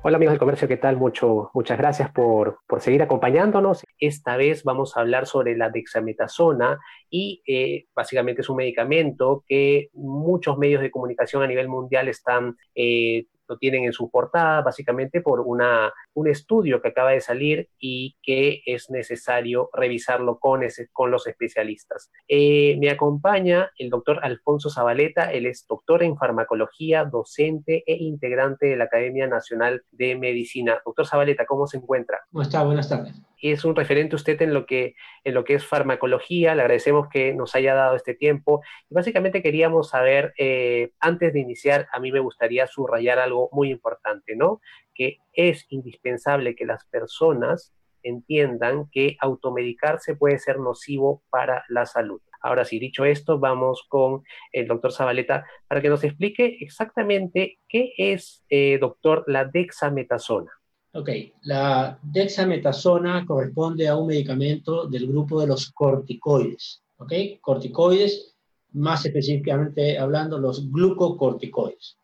Hola amigos del comercio, ¿qué tal? Mucho, muchas gracias por, por, seguir acompañándonos. Esta vez vamos a hablar sobre la dexametasona y eh, básicamente es un medicamento que muchos medios de comunicación a nivel mundial están eh, lo tienen en su portada, básicamente por una, un estudio que acaba de salir y que es necesario revisarlo con, ese, con los especialistas. Eh, me acompaña el doctor Alfonso Zabaleta, él es doctor en farmacología, docente e integrante de la Academia Nacional de Medicina. Doctor Zabaleta, ¿cómo se encuentra? ¿Cómo está? Buenas tardes es un referente usted en lo que, en lo que es farmacología, le agradecemos que nos haya dado este tiempo. Y básicamente queríamos saber, eh, antes de iniciar, a mí me gustaría subrayar algo muy importante, ¿no? Que es indispensable que las personas entiendan que automedicarse puede ser nocivo para la salud. Ahora sí, dicho esto, vamos con el doctor Zabaleta para que nos explique exactamente qué es, eh, doctor, la dexametasona. Ok, la dexametasona corresponde a un medicamento del grupo de los corticoides. Ok, corticoides, más específicamente hablando, los glucocorticoides.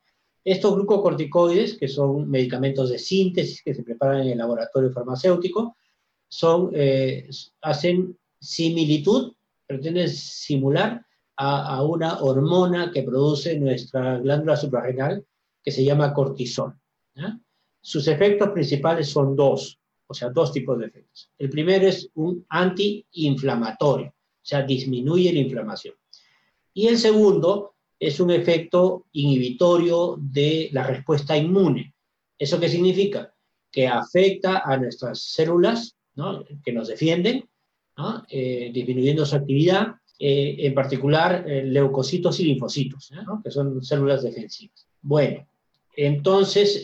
Estos glucocorticoides, que son medicamentos de síntesis que se preparan en el laboratorio farmacéutico, son, eh, hacen similitud, pretenden simular a, a, una hormona que produce nuestra glándula suprarrenal que se llama cortisol. Sus efectos principales son dos, o sea, dos tipos de efectos. El primero es un antiinflamatorio, o sea, disminuye la inflamación. Y el segundo es un efecto inhibitorio de la respuesta inmune. ¿Eso qué significa? Que afecta a nuestras células ¿no? que nos defienden, eh, disminuyendo su actividad, eh, en particular eh, leucocitos y linfocitos, que son células defensivas. Bueno, entonces,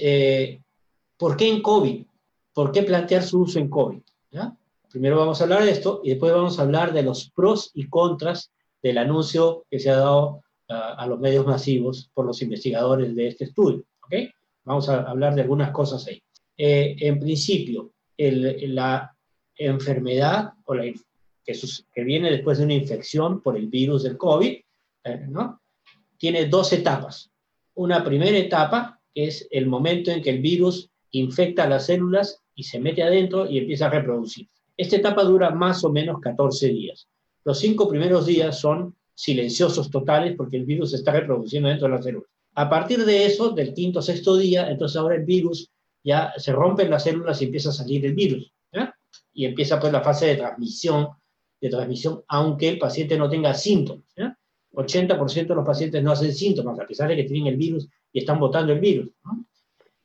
¿Por qué en COVID? ¿Por qué plantear su uso en COVID? ¿Ya? Primero vamos a hablar de esto y después vamos a hablar de los pros y contras del anuncio que se ha dado uh, a los medios masivos por los investigadores de este estudio. ¿okay? Vamos a hablar de algunas cosas ahí. Eh, en principio, el, la enfermedad o la, que, sus, que, viene después de una infección por el virus del COVID, eh, ¿no? tiene dos etapas. Una primera etapa, que es el momento en que el virus infecta las células y se mete adentro y empieza a reproducir. Esta etapa dura más o menos 14 días. Los cinco primeros días son silenciosos totales porque el virus se está reproduciendo dentro de las células. A partir de eso, del quinto o sexto día, entonces ahora el virus ya se rompen las células y empieza a salir el virus. Y empieza pues la fase de transmisión, de transmisión, aunque el paciente no tenga síntomas. ¿ya? 80% de los pacientes no hacen síntomas, a pesar de que tienen el virus y están botando el virus.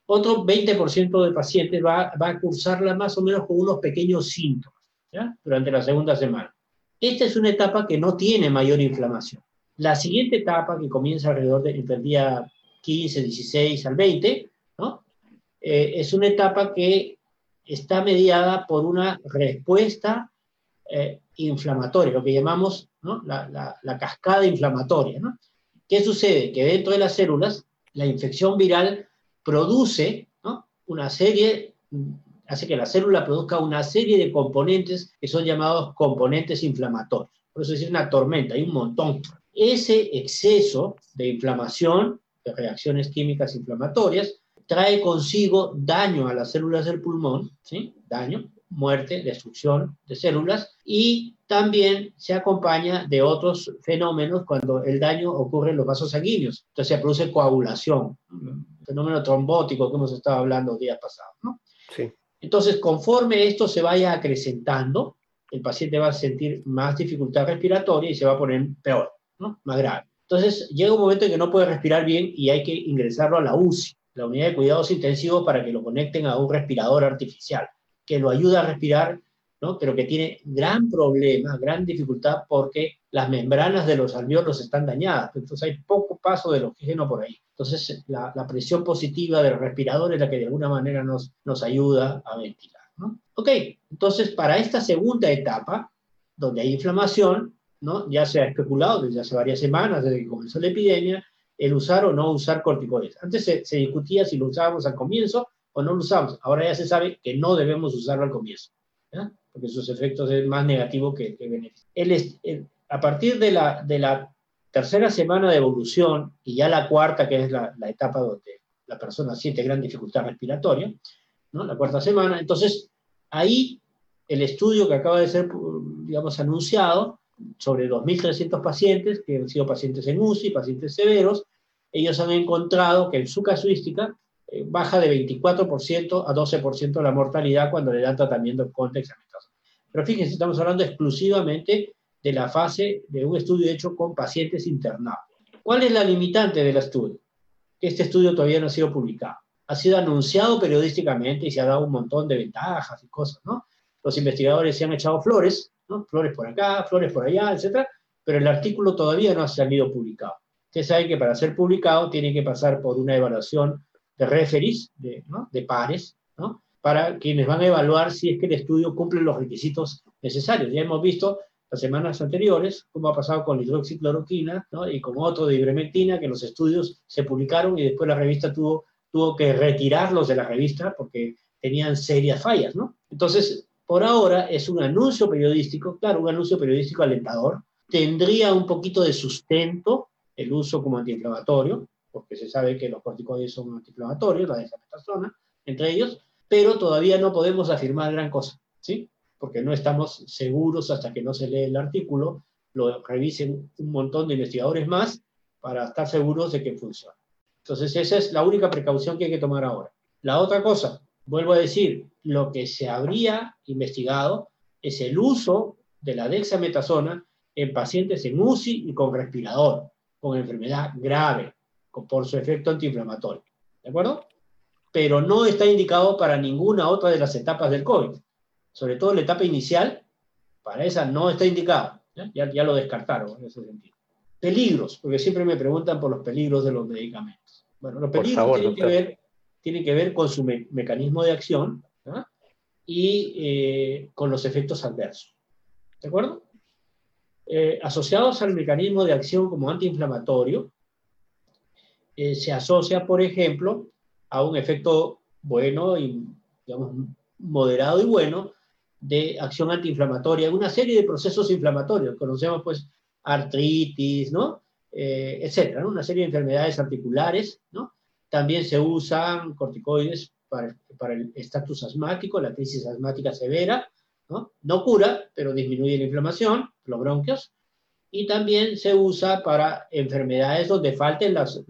Otro 20% de pacientes va, va, a cursarla más o menos con unos pequeños síntomas durante la segunda semana. Esta es una etapa que no tiene mayor inflamación. La siguiente etapa, que comienza alrededor de, entre el día 15, 16 al 20, ¿no? Eh, es una etapa que está mediada por una respuesta eh, inflamatoria, lo que llamamos ¿no? la, la, la, cascada inflamatoria. ¿no? ¿Qué sucede? Que dentro de las células, la infección viral produce una serie, hace que la célula produzca una serie de componentes que son llamados componentes inflamatorios. Por eso es una tormenta, hay un montón. Ese exceso de inflamación, de reacciones químicas inflamatorias, trae consigo daño a las células del pulmón, ¿sí? daño, muerte, destrucción de células y también se acompaña de otros fenómenos cuando el daño ocurre en los vasos sanguíneos. Entonces se produce coagulación, fenómeno trombótico que hemos estado hablando días pasados. ¿no? Sí. Entonces, conforme esto se vaya acrecentando, el paciente va a sentir más dificultad respiratoria y se va a poner peor, ¿no? más grave. Entonces, llega un momento en que no puede respirar bien y hay que ingresarlo a la UCI, la unidad de cuidados intensivos, para que lo conecten a un respirador artificial, que lo ayuda a respirar, ¿no? pero que tiene gran problema, gran dificultad, porque las membranas de los alveolos están dañadas, entonces hay poco paso del oxígeno por ahí. Entonces, la, la, presión positiva del respirador es la que de alguna manera nos, ayuda a ventilar. ¿no? Ok, entonces para esta segunda etapa, donde hay inflamación. Ya se ha especulado desde hace varias semanas, desde que comenzó la epidemia, el usar o no usar corticoides. Antes se, discutía si lo usábamos al comienzo o no lo usábamos. Ahora ya se sabe que no debemos usarlo al comienzo, porque sus efectos es más negativo que, que beneficio. A partir de la, de la tercera semana de evolución y ya la cuarta, que es la, la etapa donde la persona siente gran dificultad respiratoria, ¿no? la cuarta semana, entonces ahí el estudio que acaba de ser, digamos, anunciado sobre 2.300 pacientes, que han sido pacientes en UCI, pacientes severos, ellos han encontrado que en su casuística eh, baja de 24% a 12% la mortalidad cuando le dan tratamiento con dexametasona. Pero fíjense, estamos hablando exclusivamente de la fase de un estudio hecho con pacientes internados. ¿Cuál es la limitante del estudio? Que este estudio todavía no ha sido publicado. Ha sido anunciado periodísticamente y se ha dado un montón de ventajas y cosas, ¿no? Los investigadores se han echado flores, ¿no? Flores por acá, flores por allá, etcétera, pero el artículo todavía no ha salido publicado. Usted sabe que para ser publicado tiene que pasar por una evaluación de referees, de, de pares, ¿no? para quienes van a evaluar si es que el estudio cumple los requisitos necesarios. Ya hemos visto las semanas anteriores cómo ha pasado con la hidroxicloroquina y con otro de ivermectina, que los estudios se publicaron y después la revista tuvo, tuvo que retirarlos de la revista porque tenían serias fallas. ¿no? Entonces, por ahora es un anuncio periodístico, claro, un anuncio periodístico alentador. Tendría un poquito de sustento el uso como antiinflamatorio, porque se sabe que los corticoides son antiinflamatorios, la desametasona, entre ellos, pero todavía no podemos afirmar gran cosa, ¿sí? Porque no estamos seguros hasta que no se lee el artículo, lo revisen un montón de investigadores más para estar seguros de que funciona. Entonces, esa es la única precaución que hay que tomar ahora. La otra cosa, vuelvo a decir, lo que se habría investigado es el uso de la dexametasona en pacientes en UCI y con respirador, con enfermedad grave, por su efecto antiinflamatorio. ¿De acuerdo? Pero no está indicado para ninguna otra de las etapas del COVID. Sobre todo la etapa inicial, para esa no está indicado. Ya, ya, lo descartaron en ese sentido. Peligros, porque siempre me preguntan por los peligros de los medicamentos. Bueno, los peligros tienen que ver tiene que ver con su mecanismo de acción y eh, con los efectos adversos. ¿De acuerdo? Eh, asociados al mecanismo de acción como antiinflamatorio, eh, se asocia, por ejemplo, a un efecto bueno y, digamos, moderado y bueno de acción antiinflamatoria, una serie de procesos inflamatorios. Conocemos, pues, artritis, ¿no? etcétera, ¿no? Una serie de enfermedades articulares, ¿no? También se usan corticoides para, para el estatus asmático, la crisis asmática severa, ¿no? no cura, pero disminuye la inflamación, los bronquios, y también se usa para enfermedades donde falten las,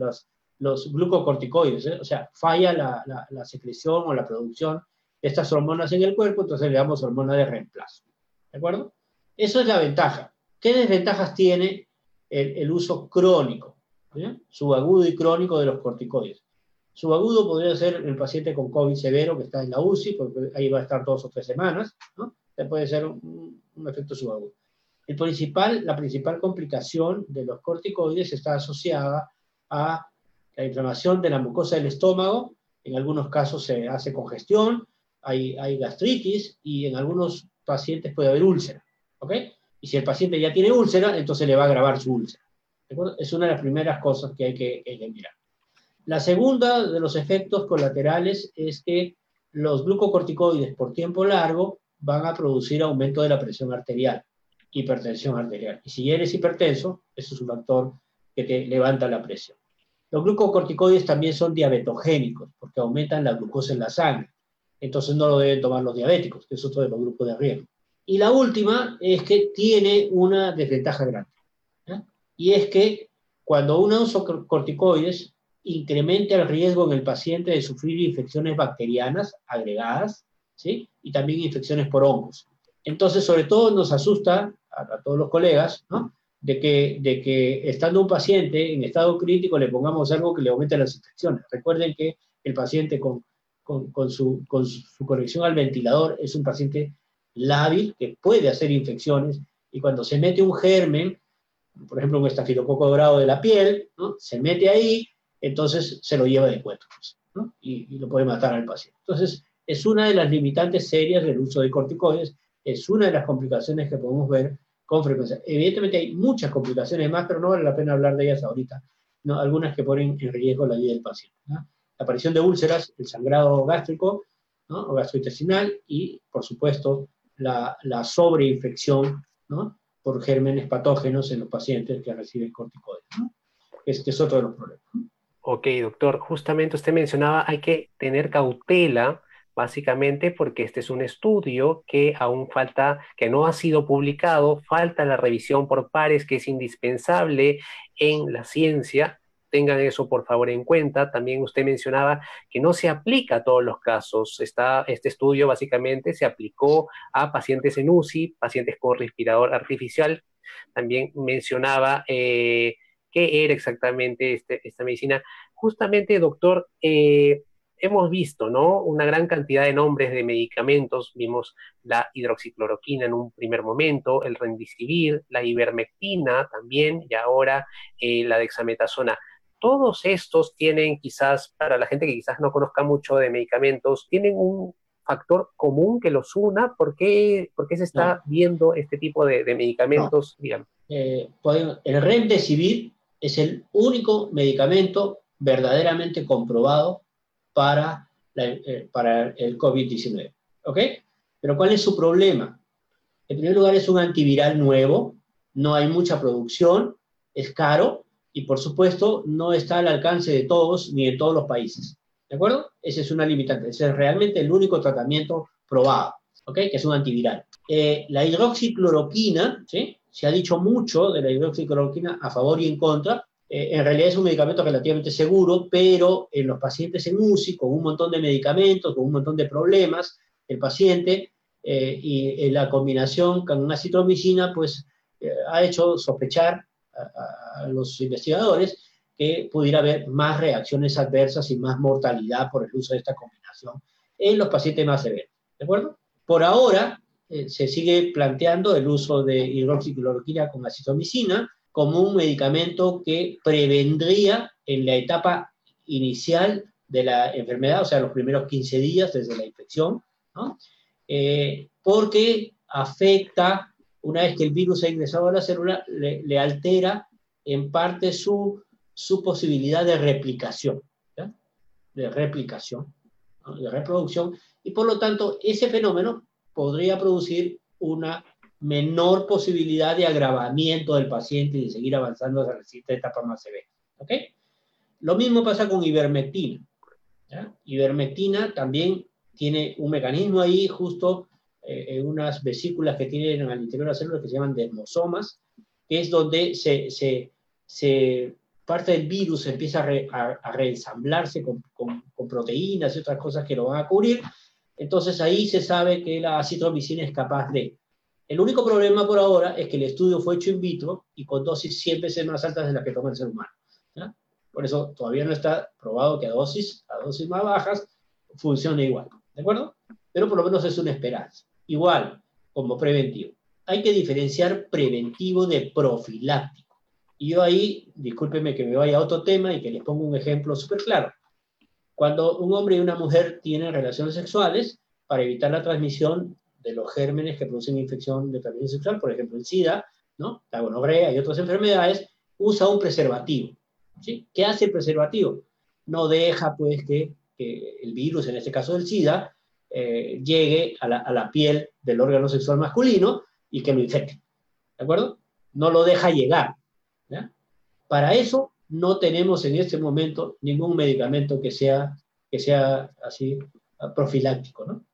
los glucocorticoides, ¿eh? o sea, falla la, la, secreción o la producción estas hormonas en el cuerpo, entonces le damos hormona de reemplazo. ¿De acuerdo? Eso es la ventaja. ¿Qué desventajas tiene el, el uso crónico, subagudo y crónico de los corticoides? Subagudo podría ser el paciente con COVID severo que está en la UCI, porque ahí va a estar dos o tres semanas, ¿no? puede ser un, efecto subagudo. El principal, la principal complicación de los corticoides está asociada a la inflamación de la mucosa del estómago, en algunos casos se hace congestión, hay, gastritis y en algunos pacientes puede haber úlcera, ¿ok? Y si el paciente ya tiene úlcera, entonces le va a agravar su úlcera. Es una de las primeras cosas que hay que, hay que mirar. La segunda de los efectos colaterales es que los glucocorticoides por tiempo largo van a producir aumento de la presión arterial, hipertensión arterial. Y si eres hipertenso, eso es un factor que te levanta la presión. Los glucocorticoides también son diabetogénicos porque aumentan la glucosa en la sangre. Entonces no lo deben tomar los diabéticos, que es otro de los grupos de riesgo. Y la última es que tiene una desventaja grande. Y es que cuando uno usa corticoides, incrementa el riesgo en el paciente de sufrir infecciones bacterianas agregadas, ¿sí? Y también infecciones por hongos. Entonces, sobre todo nos asusta a, todos los colegas. De que, de que estando un paciente en estado crítico le pongamos algo que le aumente las infecciones. Recuerden que el paciente con, con, su, con su conexión al ventilador es un paciente lábil que puede hacer infecciones y cuando se mete un germen, por ejemplo un estafilococo dorado de la piel, se mete ahí, entonces se lo lleva de cuento ¿no? y, lo puede matar al paciente. Entonces, es una de las limitantes serias del uso de corticoides, es una de las complicaciones que podemos ver con frecuencia. Evidentemente hay muchas complicaciones más, pero no vale la pena hablar de ellas ahorita. ¿no? Algunas que ponen en riesgo la vida del paciente. La aparición de úlceras, el sangrado gástrico ¿no? o gastrointestinal y, por supuesto, la, sobreinfección ¿no? por gérmenes patógenos en los pacientes que reciben corticoides. Este es otro de los problemas. Ok, doctor. Justamente usted mencionaba, hay que tener cautela básicamente porque este es un estudio que aún falta, que no ha sido publicado, falta la revisión por pares que es indispensable en la ciencia. Tengan eso por favor en cuenta. También usted mencionaba que no se aplica a todos los casos. Está, este estudio básicamente se aplicó a pacientes en UCI, pacientes con respirador artificial. También mencionaba eh, qué era exactamente este, esta medicina. Justamente, doctor, eh, hemos visto, ¿no? Una gran cantidad de nombres de medicamentos. Vimos la hidroxicloroquina en un primer momento, el rendicivir, la ivermectina también, y ahora eh, la dexametasona. Todos estos tienen quizás, para la gente que quizás no conozca mucho de medicamentos, tienen un factor común que los una. ¿Por qué, se está viendo este tipo de, medicamentos? Eh, el remdesivir es el único medicamento verdaderamente comprobado para, eh, para el COVID-19. ¿Ok? Pero ¿cuál es su problema? En primer lugar, es un antiviral nuevo, no hay mucha producción, es caro y por supuesto no está al alcance de todos ni de todos los países. ¿De acuerdo? Esa es una limitante. Ese es realmente el único tratamiento probado, ¿ok? Que es un antiviral. Eh, la hidroxicloroquina, ¿sí? Se ha dicho mucho de la hidroxicloroquina a favor y en contra, eh, en realidad es un medicamento relativamente seguro, pero en los pacientes en UCI, con un montón de medicamentos, con un montón de problemas, el paciente eh, y la combinación con una citromicina, pues eh, ha hecho sospechar a, los investigadores que pudiera haber más reacciones adversas y más mortalidad por el uso de esta combinación en los pacientes más severos. ¿De acuerdo? Por ahora se sigue planteando el uso de hidroxicloroquina con acitromicina, como un medicamento que prevendría en la etapa inicial de la enfermedad, o sea, los primeros 15 días desde la infección, ¿no? Eh, porque afecta, una vez que el virus ha ingresado a la célula, le, altera en parte su, su posibilidad de replicación, de replicación, de reproducción, y por lo tanto ese fenómeno podría producir una menor posibilidad de agravamiento del paciente y de seguir avanzando hacia la siguiente etapa más severa. ¿Ok? Lo mismo pasa con ivermectina. Ivermectina también tiene un mecanismo ahí justo eh, en unas vesículas que tienen al interior de las células que se llaman dermosomas, que es donde se, se parte del virus empieza a, reensamblarse con, proteínas y otras cosas que lo van a cubrir. Entonces ahí se sabe que la acitromicina es capaz de el único problema por ahora es que el estudio fue hecho in vitro y con dosis 100 veces más altas de las que toma el ser humano. Por eso todavía no está probado que a dosis, a dosis más bajas funcione igual. ¿De acuerdo? Pero por lo menos es una esperanza. Igual, como preventivo. Hay que diferenciar preventivo de profiláctico. Y yo ahí, discúlpeme que me vaya a otro tema y que les pongo un ejemplo súper claro. Cuando un hombre y una mujer tienen relaciones sexuales, para evitar la transmisión de los gérmenes que producen infección de transmisión sexual, por ejemplo el SIDA, ¿no? la gonorrea y otras enfermedades, usa un preservativo. ¿sí? ¿Qué hace el preservativo? No deja pues que, el virus, en este caso del SIDA, eh, llegue a la, piel del órgano sexual masculino y que lo infecte. ¿De acuerdo? No lo deja llegar. Para eso no tenemos en este momento ningún medicamento que sea, que sea así profiláctico, ¿no?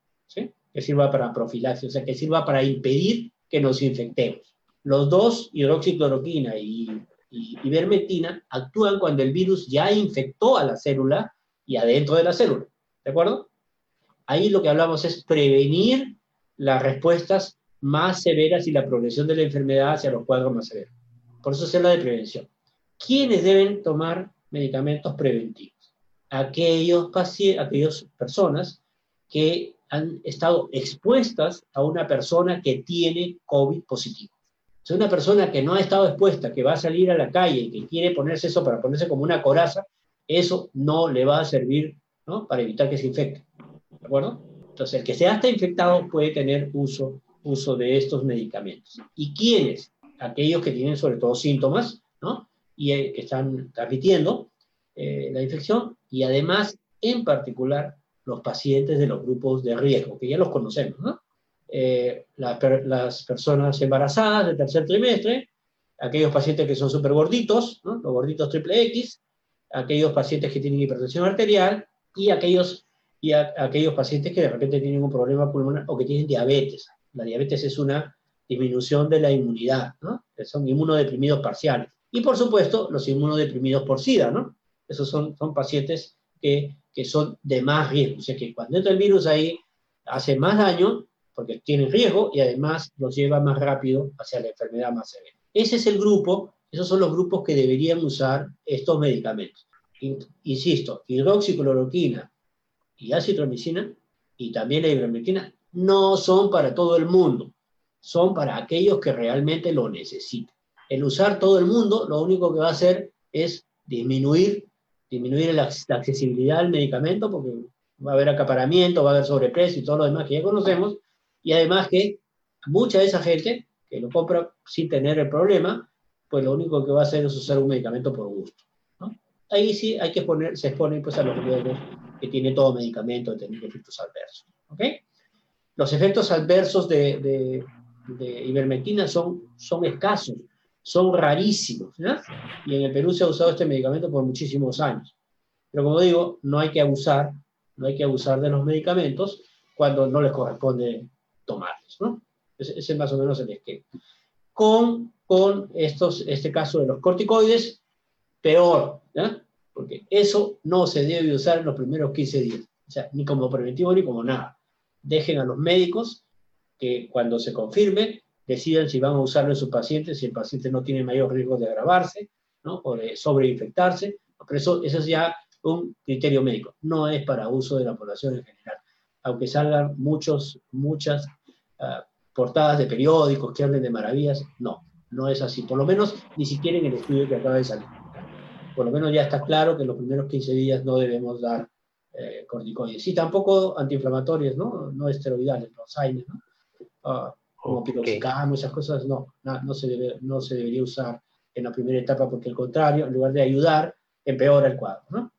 que sirva para profilaxis, o sea, que sirva para impedir que nos infectemos. Los dos, hidroxicloroquina y, y ivermectina, actúan cuando el virus ya infectó a la célula y adentro de la célula. ¿De acuerdo? Ahí lo que hablamos es prevenir las respuestas más severas y la progresión de la enfermedad hacia los cuadros más severos. Por eso se habla de prevención. ¿Quiénes deben tomar medicamentos preventivos? Aquellos aquellas personas que han estado expuestas a una persona que tiene COVID positivo. Si una persona que no ha estado expuesta, que va a salir a la calle y que quiere ponerse eso para ponerse como una coraza, eso no le va a servir ¿no? para evitar que se infecte. ¿De acuerdo? Entonces, el que se está infectado puede tener uso uso de estos medicamentos. ¿Y quiénes? Aquellos que tienen sobre todo síntomas, ¿no? Y eh, que están transmitiendo eh, la infección y además, en particular, los pacientes de los grupos de riesgo, que ya los conocemos, ¿no? Eh, las personas embarazadas del tercer trimestre, aquellos pacientes que son súper gorditos, los gorditos triple X, aquellos pacientes que tienen hipertensión arterial y aquellos, y aquellos pacientes que de repente tienen un problema pulmonar o que tienen diabetes. La diabetes es una disminución de la inmunidad, son inmunodeprimidos parciales. Y por supuesto, los inmunodeprimidos por SIDA, ¿no? Esos son, son pacientes que, que son de más riesgo. O sea que cuando entra el virus ahí, hace más daño porque tienen riesgo y además los lleva más rápido hacia la enfermedad más severa. Ese es el grupo, esos son los grupos que deberían usar estos medicamentos. Insisto, hidroxicloroquina y acitromicina y también la ivermectina no son para todo el mundo, son para aquellos que realmente lo necesitan. El usar todo el mundo lo único que va a hacer es disminuir, disminuir la, accesibilidad al medicamento porque va a haber acaparamiento, va a haber sobreprecio y todo lo demás que ya conocemos, y además que mucha de esa gente que lo compra sin tener el problema, pues lo único que va a hacer es usar un medicamento por gusto. Ahí sí hay que poner, se expone pues, a los riesgos que tiene todo medicamento de tener efectos adversos. ¿ok? Los efectos adversos de, de, ivermectina son escasos, son rarísimos. Y en el Perú se ha usado este medicamento por muchísimos años. Pero como digo, no hay que abusar, no hay que abusar de los medicamentos cuando no les corresponde tomarlos, ¿no? Ese, es más o menos el esquema. Con, con estos, este caso de los corticoides, peor, ¿ya? Porque eso no se debe usar en los primeros 15 días, o sea, ni como preventivo ni como nada. Dejen a los médicos que cuando se confirme decidan si van a usarlo en sus pacientes, si el paciente no tiene mayor riesgo de agravarse, ¿no? O de sobreinfectarse, pero eso, eso es ya un criterio médico, no es para uso de la población en general aunque salgan muchos, muchas uh, portadas de periódicos que hablen de maravillas, no, no es así. Por lo menos ni siquiera en el estudio que acaba de salir. Por lo menos ya está claro que en los primeros 15 días no debemos dar eh, corticoides. Y tampoco antiinflamatorios, ¿no? No esteroidales, los AINES, ¿no? Uh, como piroxicam, esas cosas, no, no, no, se debe, no se debería usar en la primera etapa porque al contrario, en lugar de ayudar, empeora el cuadro, ¿no?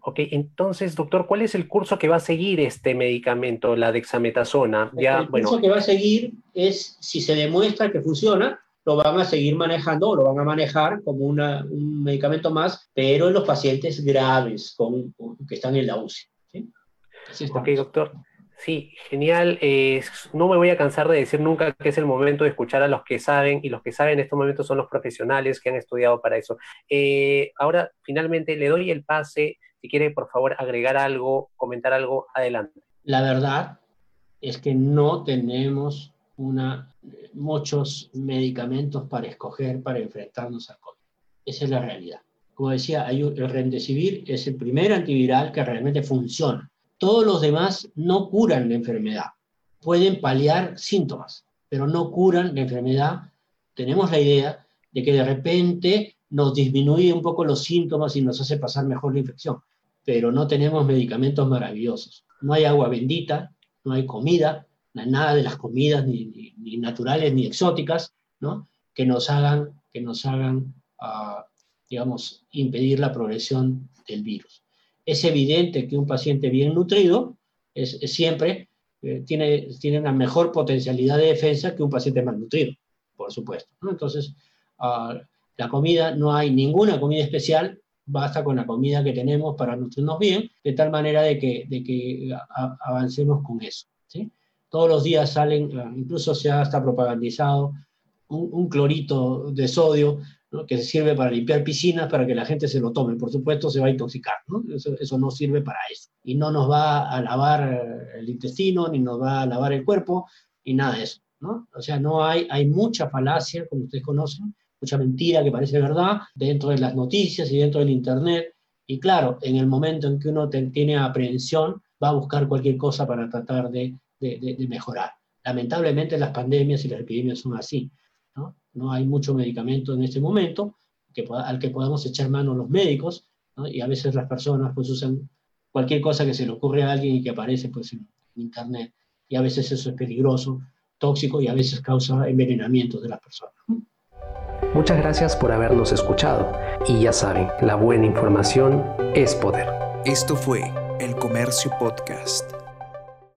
Ok, entonces, doctor, ¿cuál es el curso que va a seguir este medicamento, la dexametasona? Ya, el curso que va a seguir es, si se demuestra que funciona, lo van a seguir manejando o lo van a manejar como una, un medicamento más, pero en los pacientes graves con, que están en la UCI. ¿sí? Ok, doctor. Sí, genial. Eh, no me voy a cansar de decir nunca que es el momento de escuchar a los que saben, y los que saben en estos momentos son los profesionales que han estudiado para eso. Eh, ahora, finalmente, le doy el pase. Si quiere, por favor, agregar algo, comentar algo, adelante. La verdad es que no tenemos una, muchos medicamentos para escoger para enfrentarnos al COVID. Esa es la realidad. Como decía, el Remdesivir es el primer antiviral que realmente funciona todos los demás no curan la enfermedad. Pueden paliar síntomas, pero no curan la enfermedad. Tenemos la idea de que de repente nos disminuye un poco los síntomas y nos hace pasar mejor la infección, pero no tenemos medicamentos maravillosos. No hay agua bendita, no hay comida, nada de las comidas ni, naturales ni exóticas, ¿no? Que nos hagan, que nos hagan uh, digamos, impedir la progresión del virus es evidente que un paciente bien nutrido es, siempre eh, tiene, tiene una mejor potencialidad de defensa que un paciente malnutrido, por supuesto. Entonces, uh, la comida, no hay ninguna comida especial, basta con la comida que tenemos para nutrirnos bien, de tal manera de que, de que avancemos con eso. Todos los días salen, ah, incluso se ha hasta propagandizado un, un clorito de sodio que sirve para limpiar piscinas para que la gente se lo tome. Por supuesto, se va a intoxicar. ¿no? Eso, no sirve para eso. Y no nos va a lavar el intestino, ni nos va a lavar el cuerpo, ni nada de eso. ¿no? O sea, no hay, hay mucha falacia, como ustedes conocen, mucha mentira que parece verdad dentro de las noticias y dentro del Internet. Y claro, en el momento en que uno tiene aprehensión, va a buscar cualquier cosa para tratar de, de, de mejorar. Lamentablemente las pandemias y las epidemias son así. ¿No? hay mucho medicamento en este momento que, al que podamos echar mano los médicos, y a veces las personas pues usan cualquier cosa que se le ocurre a alguien y que aparece pues en internet, y a veces eso es peligroso tóxico y a veces causa envenenamiento de las personas. Muchas gracias por habernos escuchado y ya saben, la buena información es poder. Esto fue El Comercio Podcast.